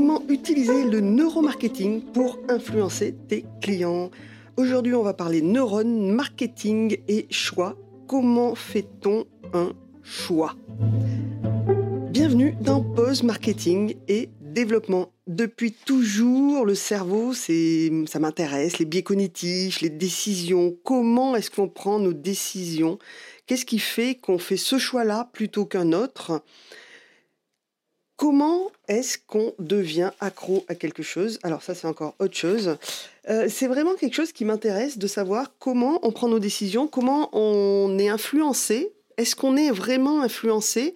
Comment utiliser le neuromarketing pour influencer tes clients Aujourd'hui, on va parler neurones, marketing et choix. Comment fait-on un choix? Bienvenue dans Pause Marketing et Développement. Depuis toujours, le cerveau, c'est, ça m'intéresse, les biais cognitifs, les décisions. Comment est-ce qu'on prend nos décisions? Qu'est-ce qui fait qu'on fait ce choix-là plutôt qu'un autre? Comment est-ce qu'on devient accro à quelque chose? Alors ça, c'est encore autre chose. Euh, c'est vraiment quelque chose qui m'intéresse de savoir comment on prend nos décisions, comment on est influencé. Est-ce qu'on est vraiment influencé?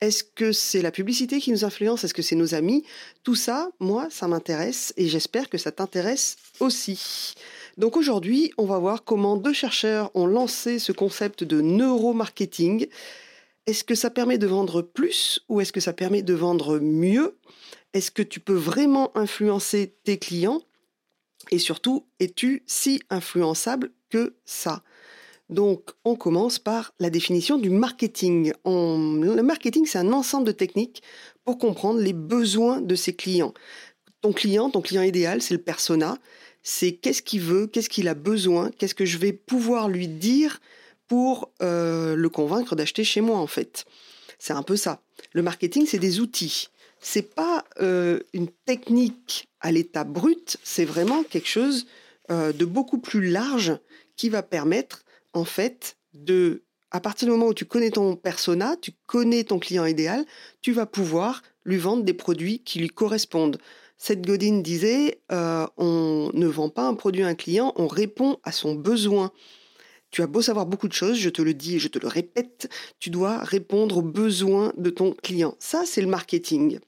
Est-ce que c'est la publicité qui nous influence? Est-ce que c'est nos amis? Tout ça, moi, ça m'intéresse et j'espère que ça t'intéresse aussi. Donc aujourd'hui, on va voir comment deux chercheurs ont lancé ce concept de neuromarketing. Est-ce que ça permet de vendre plus ou est-ce que ça permet de vendre mieux? Est-ce que tu peux vraiment influencer tes clients? Et surtout, es-tu si influençable que ça? Donc, on commence par la définition du marketing. Le marketing, c'est un ensemble de techniques pour comprendre les besoins de ses clients. Ton client, ton client idéal, c'est le persona. C'est qu'est-ce qu'il veut, qu'est-ce qu'il a besoin, qu'est-ce que je vais pouvoir lui dire pour euh, le convaincre d'acheter chez moi en fait. C'est un peu ça. Le marketing, c'est des outils. C'est pas euh, une technique à l'état brut, c'est vraiment quelque chose euh, de beaucoup plus large qui va permettre en fait de à partir du moment où tu connais ton persona, tu connais ton client idéal, tu vas pouvoir lui vendre des produits qui lui correspondent. Seth Godin disait, on ne vend pas un produit à un client, on répond à son besoin. Tu as beau savoir beaucoup de choses, je te le dis et je te le répète, tu dois répondre aux besoins de ton client. Ça, c'est le marketing.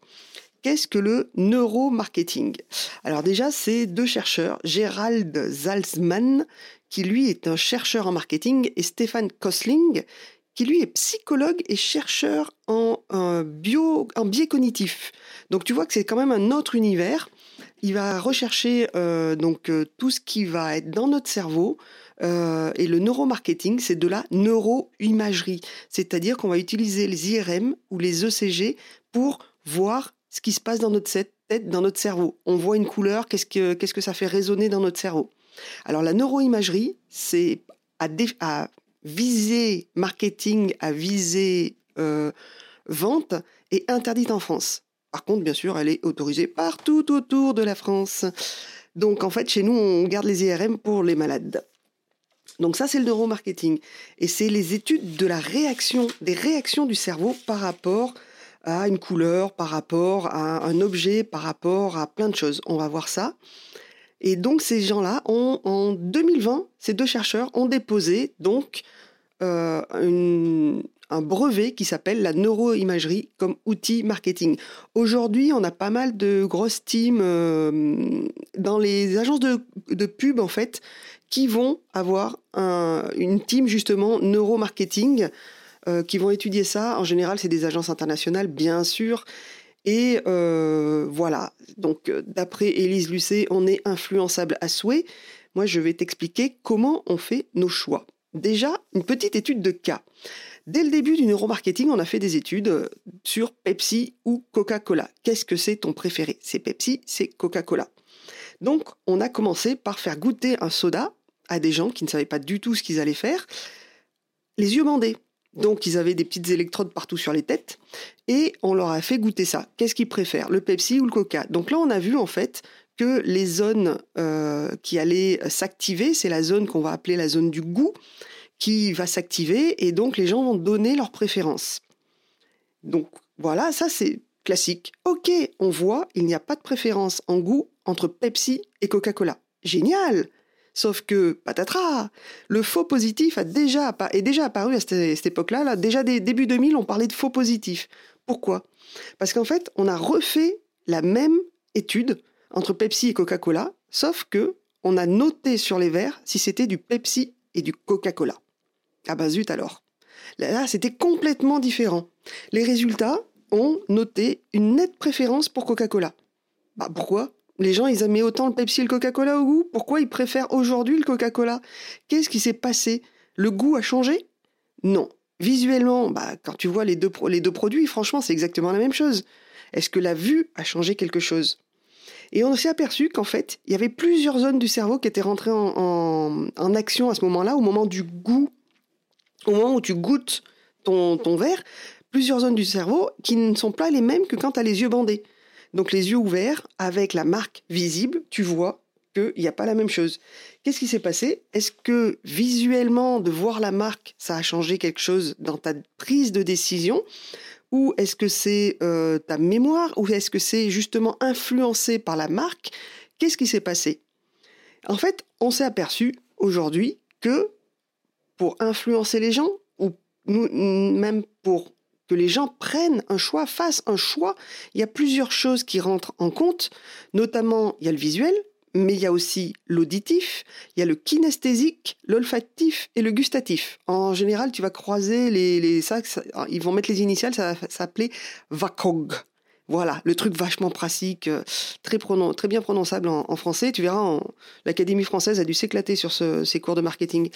Qu'est-ce que le neuromarketing? Alors déjà, c'est deux chercheurs, Gerald Zalzman, qui lui est un chercheur en marketing, et Stéphane Kosling, qui lui est psychologue et chercheur en, bio, en biais cognitif. Donc tu vois que c'est quand même un autre univers. Il va rechercher euh, donc euh, tout ce qui va être dans notre cerveau, euh, et le neuromarketing, c'est de la neuroimagerie. C'est-à-dire qu'on va utiliser les IRM ou les ECG pour voir ce qui se passe dans notre tête, dans notre cerveau. On voit une couleur, qu'est-ce que, que ça fait résonner dans notre cerveau. Alors la neuroimagerie, c'est à, à viser marketing, à viser euh, vente, est interdite en France. Par contre, bien sûr, elle est autorisée partout autour de la France. Donc en fait, chez nous, on garde les IRM pour les malades. Donc ça, c'est le neuromarketing. Et c'est les études de la réaction, des réactions du cerveau par rapport à une couleur, par rapport à un objet, par rapport à plein de choses. On va voir ça. Et donc ces gens-là ont, en 2020, ces deux chercheurs ont déposé donc euh, un brevet qui s'appelle la neuroimagerie comme outil marketing. Aujourd'hui, on a pas mal de grosses teams euh, dans les agences de, de pub en fait qui vont avoir une team justement neuromarketing euh, qui vont étudier ça. En général, c'est des agences internationales, bien sûr. Et euh, voilà, donc d'après Élise Lucet, on est influençable à souhait. Moi, je vais t'expliquer comment on fait nos choix. Déjà, une petite étude de cas. Dès le début du neuromarketing, on a fait des études sur Pepsi ou Coca-Cola. Qu'est-ce que c'est ton préféré? C'est Pepsi, c'est Coca-Cola. Donc, on a commencé par faire goûter un soda à des gens qui ne savaient pas du tout ce qu'ils allaient faire, les yeux bandés. Donc, ils avaient des petites électrodes partout sur les têtes et on leur a fait goûter ça. Qu'est-ce qu'ils préfèrent, le Pepsi ou le Coca? Donc là, on a vu en fait que les zones euh, qui allaient s'activer, c'est la zone qu'on va appeler la zone du goût, qui va s'activer et donc les gens vont donner leur préférence. Donc voilà, ça c'est classique. Ok, on voit, il n'y a pas de préférence en goût entre Pepsi et Coca-Cola. Génial Sauf que, patatras, le faux positif a déjà, est déjà apparu à cette, époque-là. Là. Déjà début 2000, on parlait de faux positif. Pourquoi? Parce qu'en fait, on a refait la même étude entre Pepsi et Coca-Cola, sauf que on a noté sur les verres si c'était du Pepsi et du Coca-Cola. Ah bah zut alors. Là, c'était complètement différent. Les résultats ont noté une nette préférence pour Coca-Cola. Bah pourquoi? Les gens, ils aimaient autant le Pepsi et le Coca-Cola au goût? Pourquoi ils préfèrent aujourd'hui le Coca-Cola? Qu'est-ce qui s'est passé? Le goût a changé? Non. Visuellement, bah, quand tu vois les deux, les deux produits, franchement, c'est exactement la même chose. Est-ce que la vue a changé quelque chose? Et on s'est aperçu qu'en fait, il y avait plusieurs zones du cerveau qui étaient rentrées en, action à ce moment-là, au moment du goût, au moment où tu goûtes ton, ton verre, plusieurs zones du cerveau qui ne sont pas les mêmes que quand tu as les yeux bandés. Donc les yeux ouverts, avec la marque visible, tu vois qu'il n'y a pas la même chose. Qu'est-ce qui s'est passé? Est-ce que visuellement, de voir la marque, ça a changé quelque chose dans ta prise de décision? Ou est-ce que c'est euh, ta mémoire? Ou est-ce que c'est justement influencé par la marque? Qu'est-ce qui s'est passé? En fait, on s'est aperçu aujourd'hui que pour influencer les gens, ou même pour que les gens prennent un choix, fassent un choix. Il y a plusieurs choses qui rentrent en compte, notamment il y a le visuel, mais il y a aussi l'auditif, il y a le kinesthésique, l'olfactif et le gustatif. En général, tu vas croiser les, les ça, ils vont mettre les initiales, ça va s'appeler VACOG. Voilà, le truc vachement pratique, euh, très, très bien prononçable en, français. Tu verras, l'Académie française a dû s'éclater sur ces cours de marketing.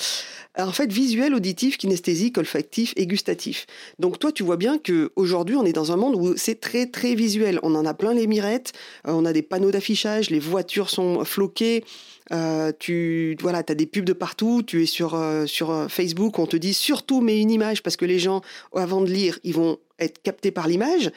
en fait, visuel, auditif, kinesthésique, olfactif et gustatif. Donc toi, tu vois bien que aujourd'hui, on est dans un monde où c'est très très visuel. On en a plein les mirettes, euh, on a des panneaux d'affichage, les voitures sont floquées. Euh, tu voilà, as des pubs de partout, tu es sur, sur Facebook, on te dit surtout mets une image parce que les gens, avant de lire, ils vont être captés par l'image.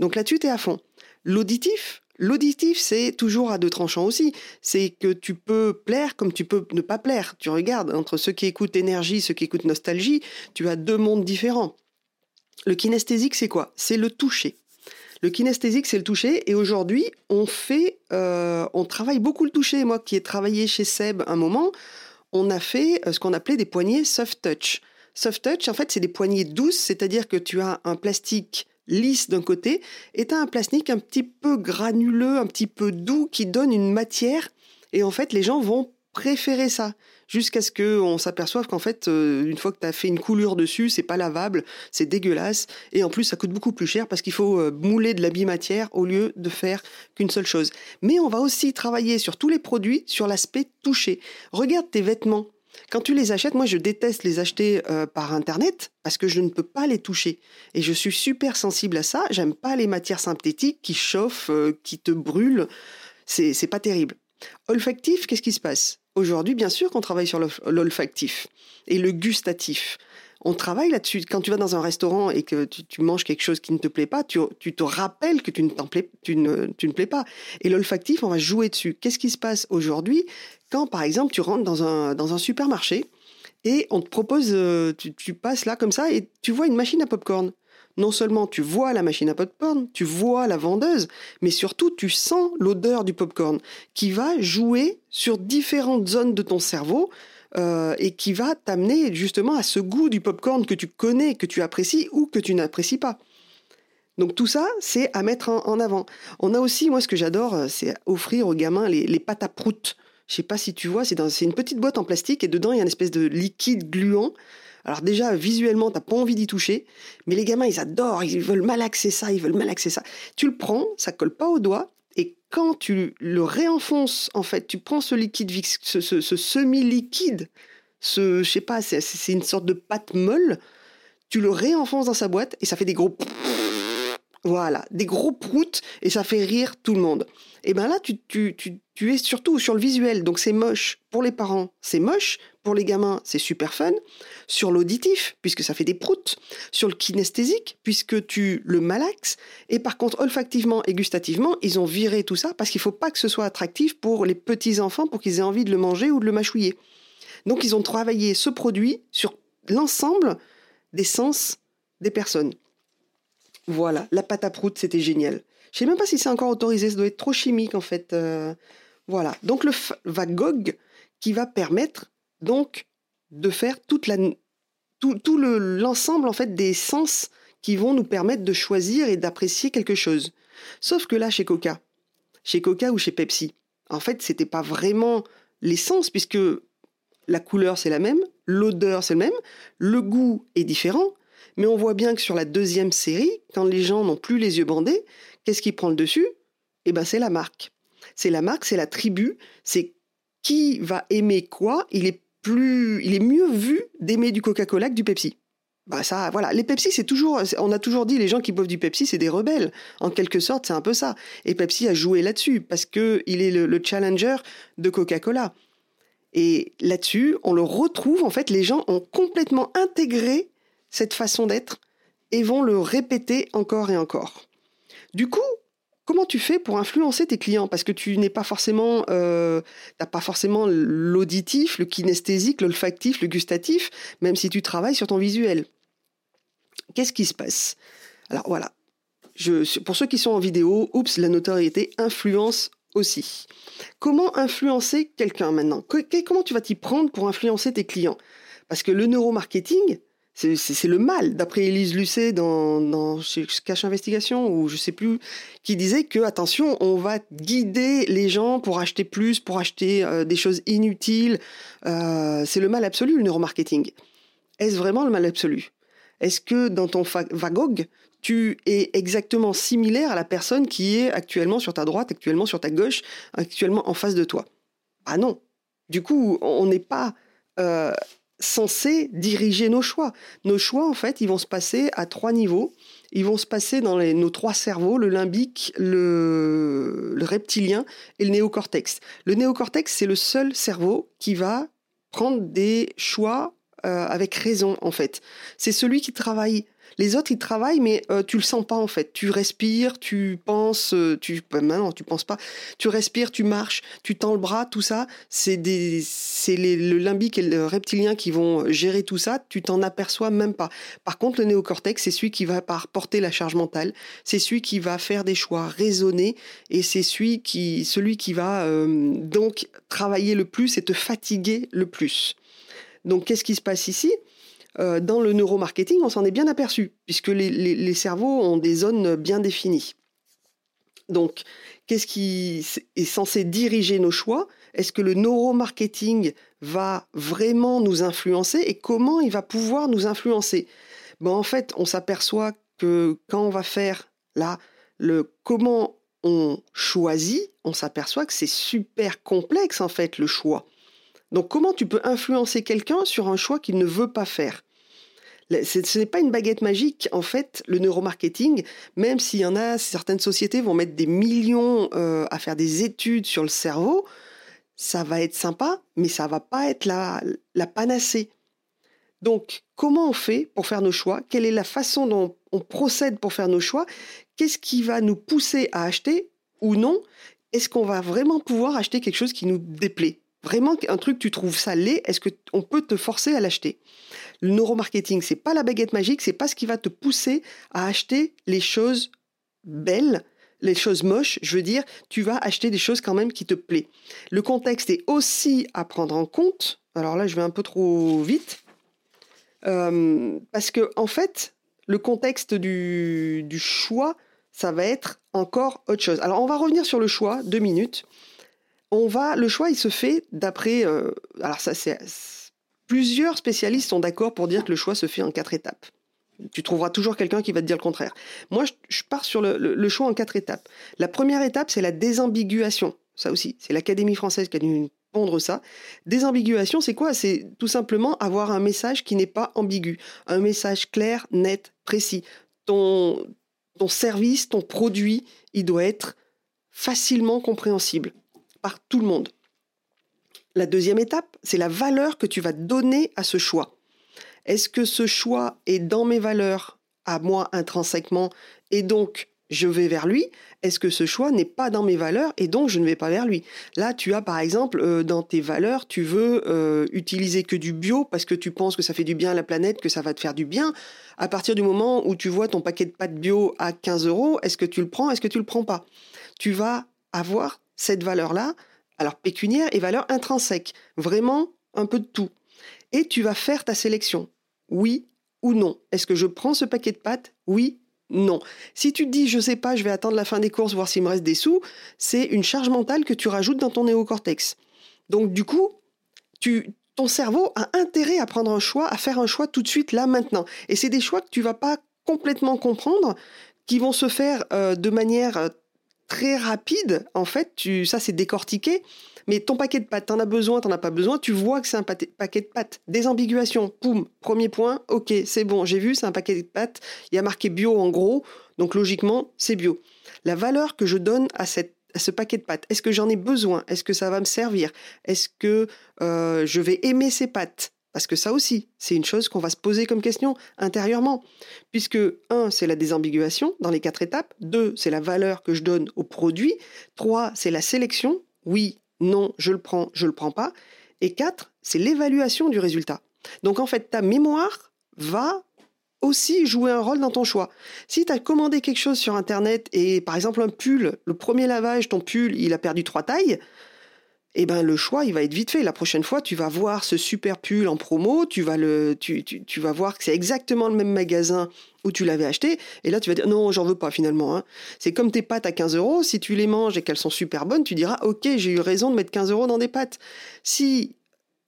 Donc là-dessus, tu es à fond. L'auditif, L'auditif, c'est toujours à deux tranchants aussi. C'est que tu peux plaire comme tu peux ne pas plaire. Tu regardes, entre ceux qui écoutent énergie, ceux qui écoutent nostalgie, tu as deux mondes différents. Le kinesthésique, c'est quoi? C'est le toucher. Le kinesthésique, c'est le toucher. Et aujourd'hui, on fait, euh, on travaille beaucoup le toucher. Moi, qui ai travaillé chez Seb un moment, on a fait euh, ce qu'on appelait des poignées soft touch. Soft touch, en fait, c'est des poignées douces, c'est-à-dire que tu as un plastique lisse d'un côté, et tu un plastique un petit peu granuleux, un petit peu doux, qui donne une matière. Et en fait, les gens vont préférer ça jusqu'à ce qu'on s'aperçoive qu'en fait, euh, une fois que tu as fait une coulure dessus, c'est pas lavable, c'est dégueulasse, et en plus ça coûte beaucoup plus cher parce qu'il faut euh, mouler de la bimatière au lieu de faire qu'une seule chose. Mais on va aussi travailler sur tous les produits, sur l'aspect touché. Regarde tes vêtements. Quand tu les achètes, moi je déteste les acheter euh, par internet parce que je ne peux pas les toucher. Et je suis super sensible à ça. J'aime pas les matières synthétiques qui chauffent, euh, qui te brûlent. C'est, c'est pas terrible. Olfactif, qu'est-ce qui se passe? Aujourd'hui, bien sûr qu'on travaille sur l'olfactif et le gustatif. On travaille là-dessus. Quand tu vas dans un restaurant et que tu, manges quelque chose qui ne te plaît pas, tu, te rappelles que tu ne, plais, tu, ne, tu ne plais pas. Et l'olfactif, on va jouer dessus. Qu'est-ce qui se passe aujourd'hui quand, par exemple, tu rentres dans un, dans un supermarché et on te propose, euh, tu, passes là comme ça et tu vois une machine à popcorn. Non seulement tu vois la machine à popcorn, tu vois la vendeuse, mais surtout tu sens l'odeur du popcorn qui va jouer sur différentes zones de ton cerveau euh, et qui va t'amener justement à ce goût du popcorn que tu connais, que tu apprécies ou que tu n'apprécies pas. Donc tout ça, c'est à mettre en, avant. On a aussi, moi ce que j'adore, euh, c'est offrir aux gamins les, pâtes à prout. Je sais pas si tu vois, c'est une petite boîte en plastique et dedans il y a une espèce de liquide gluant. Alors déjà, visuellement, t'as pas envie d'y toucher, mais les gamins, ils adorent, ils veulent malaxer ça, ils veulent malaxer ça. Tu le prends, ça colle pas au doigt, et quand tu le réenfonces, en fait, tu prends ce liquide, ce, ce, semi-liquide, ce, je sais pas, c'est une sorte de pâte molle, tu le réenfonces dans sa boîte et ça fait des gros voilà, des gros proutes et ça fait rire tout le monde. Et ben là, tu, es surtout sur le visuel, donc c'est moche. Pour les parents, c'est moche. Pour les gamins, c'est super fun. Sur l'auditif, puisque ça fait des proutes. Sur le kinesthésique, puisque tu le malaxes. Et par contre, olfactivement et gustativement, ils ont viré tout ça parce qu'il faut pas que ce soit attractif pour les petits enfants pour qu'ils aient envie de le manger ou de le mâchouiller. Donc ils ont travaillé ce produit sur l'ensemble des sens des personnes. Voilà, la pâte à prout, c'était génial. Je sais même pas si c'est encore autorisé, ça doit être trop chimique en fait. Euh, voilà, donc le VAGOG qui va permettre donc de faire tout l'ensemble en fait des sens qui vont nous permettre de choisir et d'apprécier quelque chose. Sauf que là, chez Coca, chez Coca ou chez Pepsi, en fait, c'était pas vraiment l'essence puisque la couleur c'est la même, l'odeur c'est le même, le goût est différent, mais on voit bien que sur la deuxième série, quand les gens n'ont plus les yeux bandés, qu'est-ce qui prend le dessus? Eh ben, c'est la marque. C'est la marque, c'est la tribu, c'est qui va aimer quoi? Il est plus, il est mieux vu d'aimer du Coca-Cola que du Pepsi. Bah ça, voilà. Les Pepsi, c'est toujours, on a toujours dit, les gens qui boivent du Pepsi, c'est des rebelles. En quelque sorte, c'est un peu ça. Et Pepsi a joué là-dessus parce que il est le, challenger de Coca-Cola. Et là-dessus, on le retrouve. En fait, les gens ont complètement intégré cette façon d'être et vont le répéter encore et encore. Du coup, comment tu fais pour influencer tes clients? Parce que tu n'es pas forcément, euh, pas forcément l'auditif, le kinesthésique, l'olfactif, le gustatif, même si tu travailles sur ton visuel. Qu'est-ce qui se passe? Alors voilà, pour ceux qui sont en vidéo, oups, la notoriété influence aussi. Comment influencer quelqu'un maintenant? Comment tu vas t'y prendre pour influencer tes clients? Parce que le neuromarketing, c'est le mal, d'après Élise Lucet dans, dans Cache Investigation, ou je sais plus, qui disait que, attention, on va guider les gens pour acheter plus, pour acheter euh, des choses inutiles. Euh, c'est le mal absolu, le neuromarketing. Est-ce vraiment le mal absolu? Est-ce que dans ton Vagog, tu es exactement similaire à la personne qui est actuellement sur ta droite, actuellement sur ta gauche, actuellement en face de toi? Ah non. Du coup, on n'est pas euh, censé diriger nos choix. Nos choix, en fait, ils vont se passer à trois niveaux. Ils vont se passer dans nos trois cerveaux, le limbique, le, reptilien et le néocortex. Le néocortex, c'est le seul cerveau qui va prendre des choix euh, avec raison, en fait. C'est celui qui travaille les autres, ils travaillent, mais euh, tu le sens pas en fait. Tu respires, tu penses, euh, tu bah, maintenant tu penses pas. Tu respires, tu marches, tu tends le bras, tout ça. C'est des, c'est le limbique et le reptilien qui vont gérer tout ça. Tu t'en aperçois même pas. Par contre, le néocortex, c'est celui qui va porter la charge mentale. C'est celui qui va faire des choix raisonnés et c'est celui qui, celui qui va euh, donc travailler le plus et te fatiguer le plus. Donc, qu'est-ce qui se passe ici? Euh, dans le neuromarketing, on s'en est bien aperçu, puisque les, cerveaux ont des zones bien définies. Donc, qu'est-ce qui est censé diriger nos choix? Est-ce que le neuromarketing va vraiment nous influencer et comment il va pouvoir nous influencer? Ben, En fait, on s'aperçoit que quand on va faire là, le comment on choisit, on s'aperçoit que c'est super complexe en fait le choix. Donc comment tu peux influencer quelqu'un sur un choix qu'il ne veut pas faire? Ce n'est pas une baguette magique, en fait, le neuromarketing, même s'il y en a, certaines sociétés vont mettre des millions euh, à faire des études sur le cerveau, ça va être sympa, mais ça va pas être la, la panacée. Donc, comment on fait pour faire nos choix? Quelle est la façon dont on procède pour faire nos choix? Qu'est-ce qui va nous pousser à acheter ou non? Est-ce qu'on va vraiment pouvoir acheter quelque chose qui nous déplaît? Vraiment un truc, tu trouves ça laid, est-ce qu'on peut te forcer à l'acheter? Le neuromarketing, c'est pas la baguette magique, c'est pas ce qui va te pousser à acheter les choses belles, les choses moches, je veux dire, tu vas acheter des choses quand même qui te plaisent. Le contexte est aussi à prendre en compte. Alors là, je vais un peu trop vite. Euh, parce que, en fait, le contexte du, du choix, ça va être encore autre chose. Alors, on va revenir sur le choix, deux minutes on va, le choix, il se fait d'après. Euh, alors ça, c'est plusieurs spécialistes sont d'accord pour dire que le choix se fait en quatre étapes. Tu trouveras toujours quelqu'un qui va te dire le contraire. Moi, je, pars sur le, choix en quatre étapes. La première étape, c'est la désambiguation. Ça aussi, c'est l'Académie française qui a dû pondre ça. Désambiguation, c'est quoi? C'est tout simplement avoir un message qui n'est pas ambigu, un message clair, net, précis. Ton, ton service, ton produit, il doit être facilement compréhensible par tout le monde. La deuxième étape, c'est la valeur que tu vas donner à ce choix. Est-ce que ce choix est dans mes valeurs à moi intrinsèquement et donc je vais vers lui? Est-ce que ce choix n'est pas dans mes valeurs et donc je ne vais pas vers lui? Là, tu as par exemple euh, dans tes valeurs, tu veux euh, utiliser que du bio parce que tu penses que ça fait du bien à la planète, que ça va te faire du bien. À partir du moment où tu vois ton paquet de pâtes bio à 15 euros, est-ce que tu le prends Est-ce que tu le prends pas? Tu vas avoir cette valeur-là, alors pécuniaire et valeur intrinsèque, vraiment un peu de tout. Et tu vas faire ta sélection. Oui ou non. Est-ce que je prends ce paquet de pâtes? Oui non. Si tu te dis, je sais pas, je vais attendre la fin des courses, voir s'il me reste des sous, c'est une charge mentale que tu rajoutes dans ton néocortex. Donc, du coup, tu, ton cerveau a intérêt à prendre un choix, à faire un choix tout de suite, là, maintenant. Et c'est des choix que tu vas pas complètement comprendre, qui vont se faire euh, de manière euh, très rapide, en fait, tu, ça c'est décortiqué. Mais ton paquet de pâtes, t'en as besoin, t'en as pas besoin, tu vois que c'est un paquet de pâtes. Désambiguation, poum, premier point, ok, c'est bon, j'ai vu, c'est un paquet de pâtes, il y a marqué bio en gros, donc logiquement, c'est bio. La valeur que je donne à, cette, ce paquet de pâtes, est-ce que j'en ai besoin? Est-ce que ça va me servir? Est-ce que euh, je vais aimer ces pâtes? Parce que ça aussi, c'est une chose qu'on va se poser comme question intérieurement. Puisque, un, c'est la désambiguation dans les quatre étapes. Deux, c'est la valeur que je donne au produit. Trois, c'est la sélection. Oui, non, je le prends, je le prends pas. Et quatre, c'est l'évaluation du résultat. Donc en fait, ta mémoire va aussi jouer un rôle dans ton choix. Si tu as commandé quelque chose sur Internet et par exemple un pull, le premier lavage, ton pull, il a perdu trois tailles, eh ben le choix il va être vite fait. La prochaine fois, tu vas voir ce super pull en promo, tu vas le, tu, tu, vas voir que c'est exactement le même magasin où tu l'avais acheté, et là tu vas dire non, j'en veux pas finalement. Hein. C'est comme tes pâtes à 15 euros, si tu les manges et qu'elles sont super bonnes, tu diras ok, j'ai eu raison de mettre 15 euros dans des pâtes. Si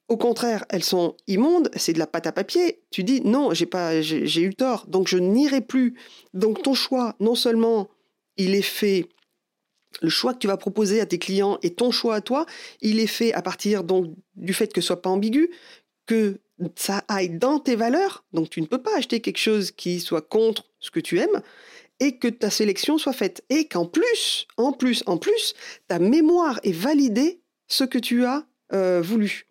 au contraire, elles sont immondes, c'est de la pâte à papier. Tu dis non, j'ai pas, j'ai eu tort, donc je n'irai plus. Donc ton choix, non seulement il est fait le choix que tu vas proposer à tes clients et ton choix à toi, il est fait à partir donc du fait que ce soit pas ambigu, que ça aille dans tes valeurs. Donc tu ne peux pas acheter quelque chose qui soit contre ce que tu aimes et que ta sélection soit faite et qu'en plus, en plus, en plus, ta mémoire ait validé ce que tu as euh, voulu.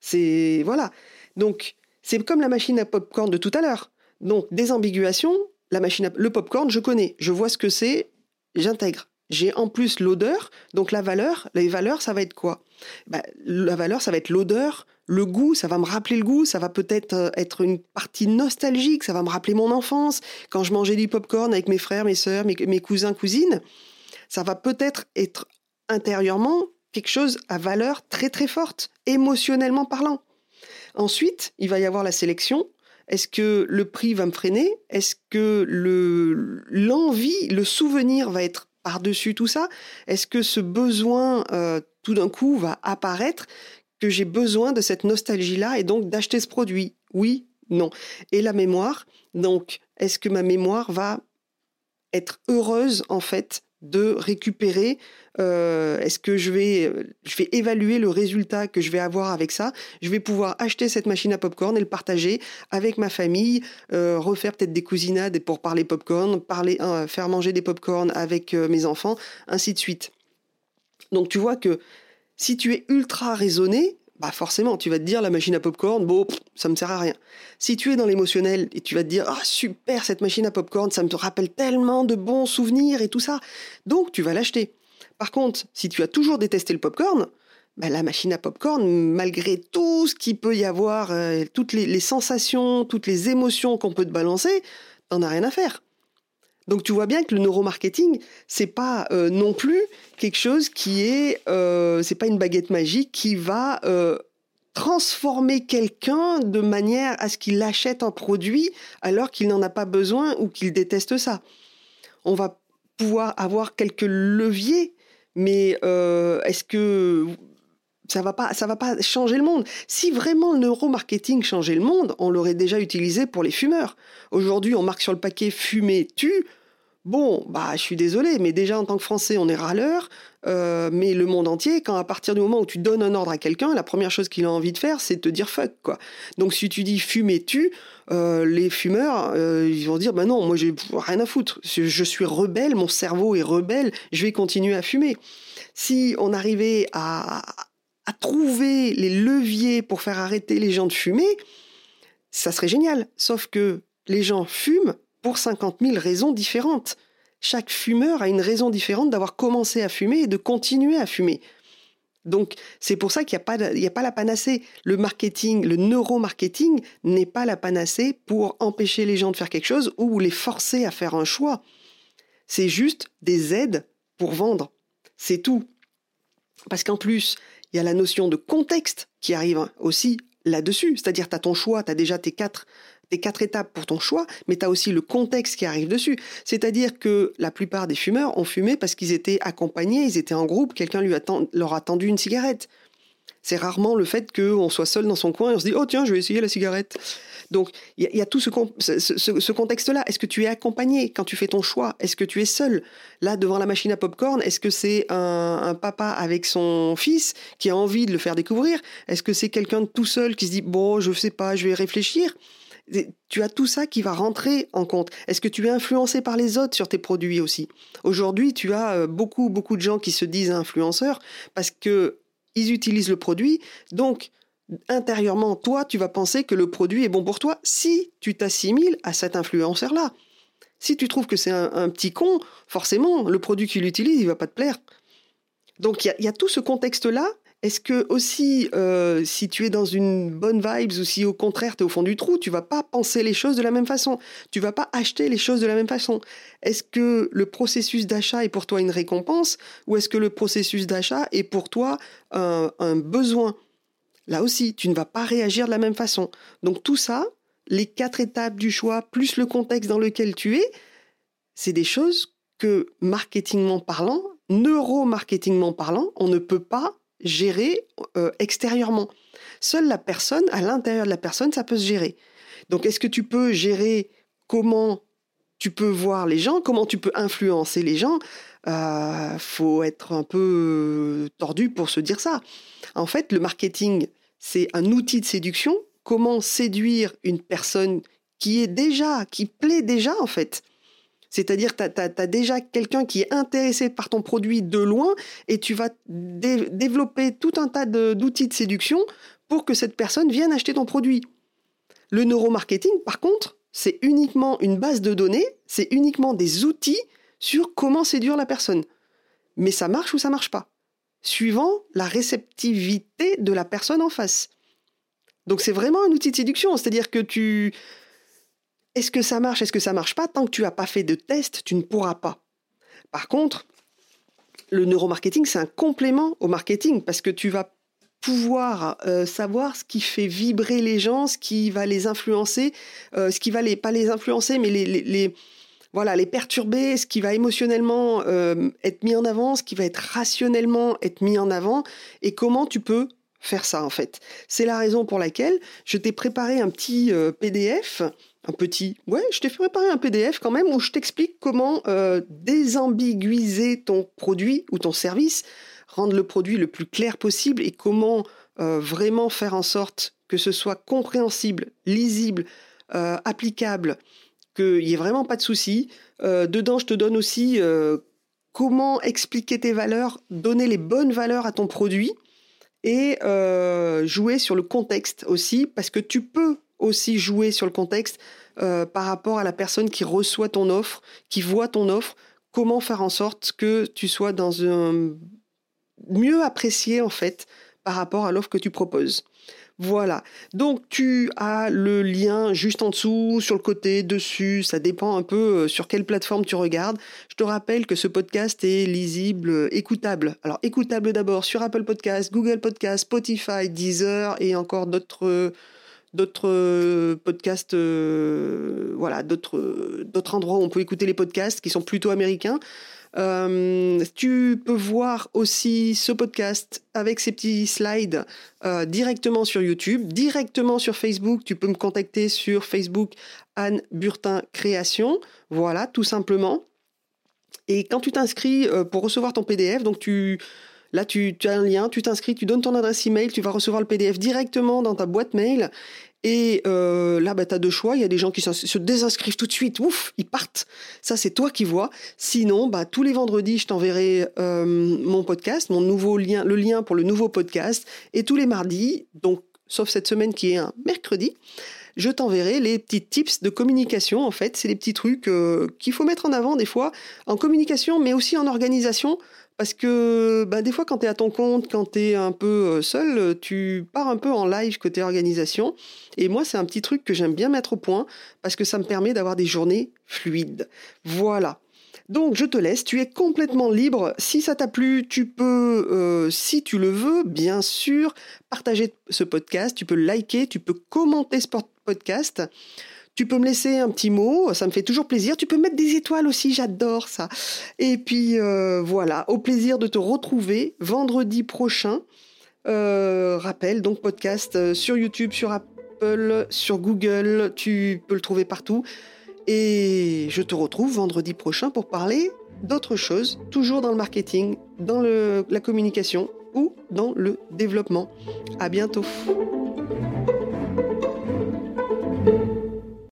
C'est voilà. Donc c'est comme la machine à popcorn de tout à l'heure. Donc des ambiguations, la machine à, le popcorn, je connais, je vois ce que c'est, j'intègre. J'ai en plus l'odeur, donc la valeur, les valeurs, ça va être quoi? Bah, La valeur, ça va être l'odeur, le goût, ça va me rappeler le goût, ça va peut-être euh, être une partie nostalgique, ça va me rappeler mon enfance, quand je mangeais du popcorn avec mes frères, mes sœurs, mes, mes cousins, cousines. Ça va peut-être être intérieurement quelque chose à valeur très très forte, émotionnellement parlant. Ensuite, il va y avoir la sélection. Est-ce que le prix va me freiner? Est-ce que l'envie, le souvenir va être par-dessus tout ça Est-ce que ce besoin, euh, tout d'un coup, va apparaître que j'ai besoin de cette nostalgie-là et donc d'acheter ce produit? Oui, non. Et la mémoire, donc, est-ce que ma mémoire va être heureuse, en fait, de récupérer euh, Est-ce que je vais, je vais évaluer le résultat que je vais avoir avec ça? Je vais pouvoir acheter cette machine à popcorn et le partager avec ma famille, euh, refaire peut-être des cousinades pour parler popcorn, parler, euh, faire manger des popcorn avec mes enfants, ainsi de suite. Donc tu vois que si tu es ultra raisonné, bah forcément, tu vas te dire la machine à popcorn, bon, ça me sert à rien. Si tu es dans l'émotionnel et tu vas te dire ah super cette machine à popcorn, ça me rappelle tellement de bons souvenirs et tout ça, donc tu vas l'acheter. Par contre, si tu as toujours détesté le popcorn, bah, la machine à popcorn, malgré tout ce qu'il peut y avoir, euh, toutes les, sensations, toutes les émotions qu'on peut te balancer, t'en as rien à faire. Donc tu vois bien que le neuromarketing, c'est pas euh, non plus quelque chose qui est, euh, c'est pas une baguette magique qui va euh, transformer quelqu'un de manière à ce qu'il achète un produit alors qu'il n'en a pas besoin ou qu'il déteste ça. On va pouvoir avoir quelques leviers, mais est-ce que ça va pas, ça va pas changer le monde. Si vraiment le neuromarketing changeait le monde, on l'aurait déjà utilisé pour les fumeurs. Aujourd'hui, on marque sur le paquet fumer tue. Bon, bah, je suis désolé, mais déjà en tant que Français, on est râleur. Euh, mais le monde entier, quand à partir du moment où tu donnes un ordre à quelqu'un, la première chose qu'il a envie de faire, c'est de te dire fuck, quoi. Donc si tu dis fumer tue, euh, les fumeurs, euh, ils vont dire bah non, moi j'ai rien à foutre. Je suis rebelle, mon cerveau est rebelle, je vais continuer à fumer. Si on arrivait à, à trouver les leviers pour faire arrêter les gens de fumer, ça serait génial. Sauf que les gens fument pour 50 000 raisons différentes. Chaque fumeur a une raison différente d'avoir commencé à fumer et de continuer à fumer. Donc c'est pour ça qu'il n'y a, a pas la panacée. Le marketing, le neuromarketing n'est pas la panacée pour empêcher les gens de faire quelque chose ou les forcer à faire un choix. C'est juste des aides pour vendre. C'est tout. Parce qu'en plus, il y a la notion de contexte qui arrive aussi là-dessus. C'est-à-dire, tu as ton choix, tu as déjà tes quatre, tes quatre étapes pour ton choix, mais tu as aussi le contexte qui arrive dessus. C'est-à-dire que la plupart des fumeurs ont fumé parce qu'ils étaient accompagnés, ils étaient en groupe, quelqu'un leur a tendu une cigarette. C'est rarement le fait qu'on soit seul dans son coin et on se dit oh tiens je vais essayer la cigarette. Donc il y, a tout ce, ce, contexte-là. Est-ce que tu es accompagné quand tu fais ton choix? Est-ce que tu es seul? Là devant la machine à popcorn Est-ce que c'est un, un, papa avec son fils qui a envie de le faire découvrir? Est-ce que c'est quelqu'un de tout seul qui se dit bon je sais pas je vais réfléchir? Tu as tout ça qui va rentrer en compte. Est-ce que tu es influencé par les autres sur tes produits aussi? Aujourd'hui, tu as euh, beaucoup, beaucoup de gens qui se disent influenceurs parce que ils utilisent le produit. Donc, intérieurement, toi, tu vas penser que le produit est bon pour toi si tu t'assimiles à cet influenceur-là. Si tu trouves que c'est un, petit con, forcément, le produit qu'il utilise, il va pas te plaire. Donc, il y, y, a tout ce contexte-là est-ce que aussi, euh, si tu es dans une bonne vibe ou si au contraire tu es au fond du trou, tu vas pas penser les choses de la même façon, tu vas pas acheter les choses de la même façon. Est-ce que le processus d'achat est pour toi une récompense ou est-ce que le processus d'achat est pour toi un, un besoin? Là aussi, tu ne vas pas réagir de la même façon. Donc tout ça, les quatre étapes du choix plus le contexte dans lequel tu es, c'est des choses que marketingment parlant, neuromarketingment parlant, on ne peut pas gérer euh, extérieurement. Seule la personne, à l'intérieur de la personne, ça peut se gérer. Donc, est-ce que tu peux gérer comment tu peux voir les gens, comment tu peux influencer les gens euh, Faut être un peu tordu pour se dire ça. En fait, le marketing, c'est un outil de séduction. Comment séduire une personne qui est déjà, qui plaît déjà, en fait? C'est-à-dire que tu as, déjà quelqu'un qui est intéressé par ton produit de loin et tu vas développer tout un tas d'outils de, séduction pour que cette personne vienne acheter ton produit. Le neuromarketing, par contre, c'est uniquement une base de données, c'est uniquement des outils sur comment séduire la personne. Mais ça marche ou ça marche pas, suivant la réceptivité de la personne en face. Donc c'est vraiment un outil de séduction, c'est-à-dire que tu est-ce que ça marche? Est-ce que ça marche pas? Tant que tu n'as pas fait de test, tu ne pourras pas. Par contre, le neuromarketing, c'est un complément au marketing parce que tu vas pouvoir euh, savoir ce qui fait vibrer les gens, ce qui va les influencer, euh, ce qui va les pas les influencer, mais les, voilà les perturber, ce qui va émotionnellement euh, être mis en avant, ce qui va être rationnellement être mis en avant, et comment tu peux faire ça en fait. C'est la raison pour laquelle je t'ai préparé un petit PDF un petit. Ouais, je t'ai fait préparer un PDF quand même où je t'explique comment euh, désambiguiser ton produit ou ton service, rendre le produit le plus clair possible et comment euh, vraiment faire en sorte que ce soit compréhensible, lisible, euh, applicable, qu'il n'y ait vraiment pas de soucis. dedans, je te donne aussi comment expliquer tes valeurs, donner les bonnes valeurs à ton produit et jouer sur le contexte aussi, parce que tu peux aussi jouer sur le contexte euh, par rapport à la personne qui reçoit ton offre, qui voit ton offre, comment faire en sorte que tu sois dans un mieux apprécié en fait par rapport à l'offre que tu proposes. Voilà. Donc tu as le lien juste en dessous, sur le côté, dessus. Ça dépend un peu euh, sur quelle plateforme tu regardes. Je te rappelle que ce podcast est lisible, euh, écoutable. Alors écoutable d'abord sur Apple Podcast, Google Podcast, Spotify, Deezer et encore d'autres d'autres euh, podcasts, voilà, d'autres d'autres endroits où on peut écouter les podcasts qui sont plutôt américains. Euh, tu peux voir aussi ce podcast avec ces petits slides directement sur YouTube, directement sur Facebook. Tu peux me contacter sur Facebook Anne Burtin Création. Voilà, tout simplement. Et quand tu t'inscris pour recevoir ton PDF, donc tu Là, tu, as un lien, tu t'inscris, tu donnes ton adresse email, tu vas recevoir le PDF directement dans ta boîte mail. Et euh, là, bah, tu as deux choix. Il y a des gens qui se désinscrivent tout de suite. Ouf, ils partent. Ça, c'est toi qui vois. Sinon, bah, tous les vendredis, je t'enverrai euh, mon podcast, le lien pour le nouveau podcast. Et tous les mardis, donc sauf cette semaine qui est un mercredi, je t'enverrai les petits tips de communication. En fait, c'est les petits trucs euh, qu'il faut mettre en avant des fois en communication, mais aussi en organisation parce que bah, des fois, quand tu es à ton compte, quand tu es un peu euh, seul, tu pars un peu en live côté organisation. Et moi, c'est un petit truc que j'aime bien mettre au point parce que ça me permet d'avoir des journées fluides. Voilà. Donc je te laisse, tu es complètement libre. Si ça t'a plu, tu peux, euh, si tu le veux, bien sûr, partager ce podcast, tu peux liker, tu peux commenter ce podcast. Tu peux me laisser un petit mot, ça me fait toujours plaisir. Tu peux mettre des étoiles aussi, j'adore ça. Et puis euh, voilà, au plaisir de te retrouver vendredi prochain Euh, rappel, donc podcast euh, sur YouTube, sur Apple, sur Google, tu peux le trouver partout. Et je te retrouve vendredi prochain pour parler d'autres choses, toujours dans le marketing, dans la communication ou dans le développement. À bientôt.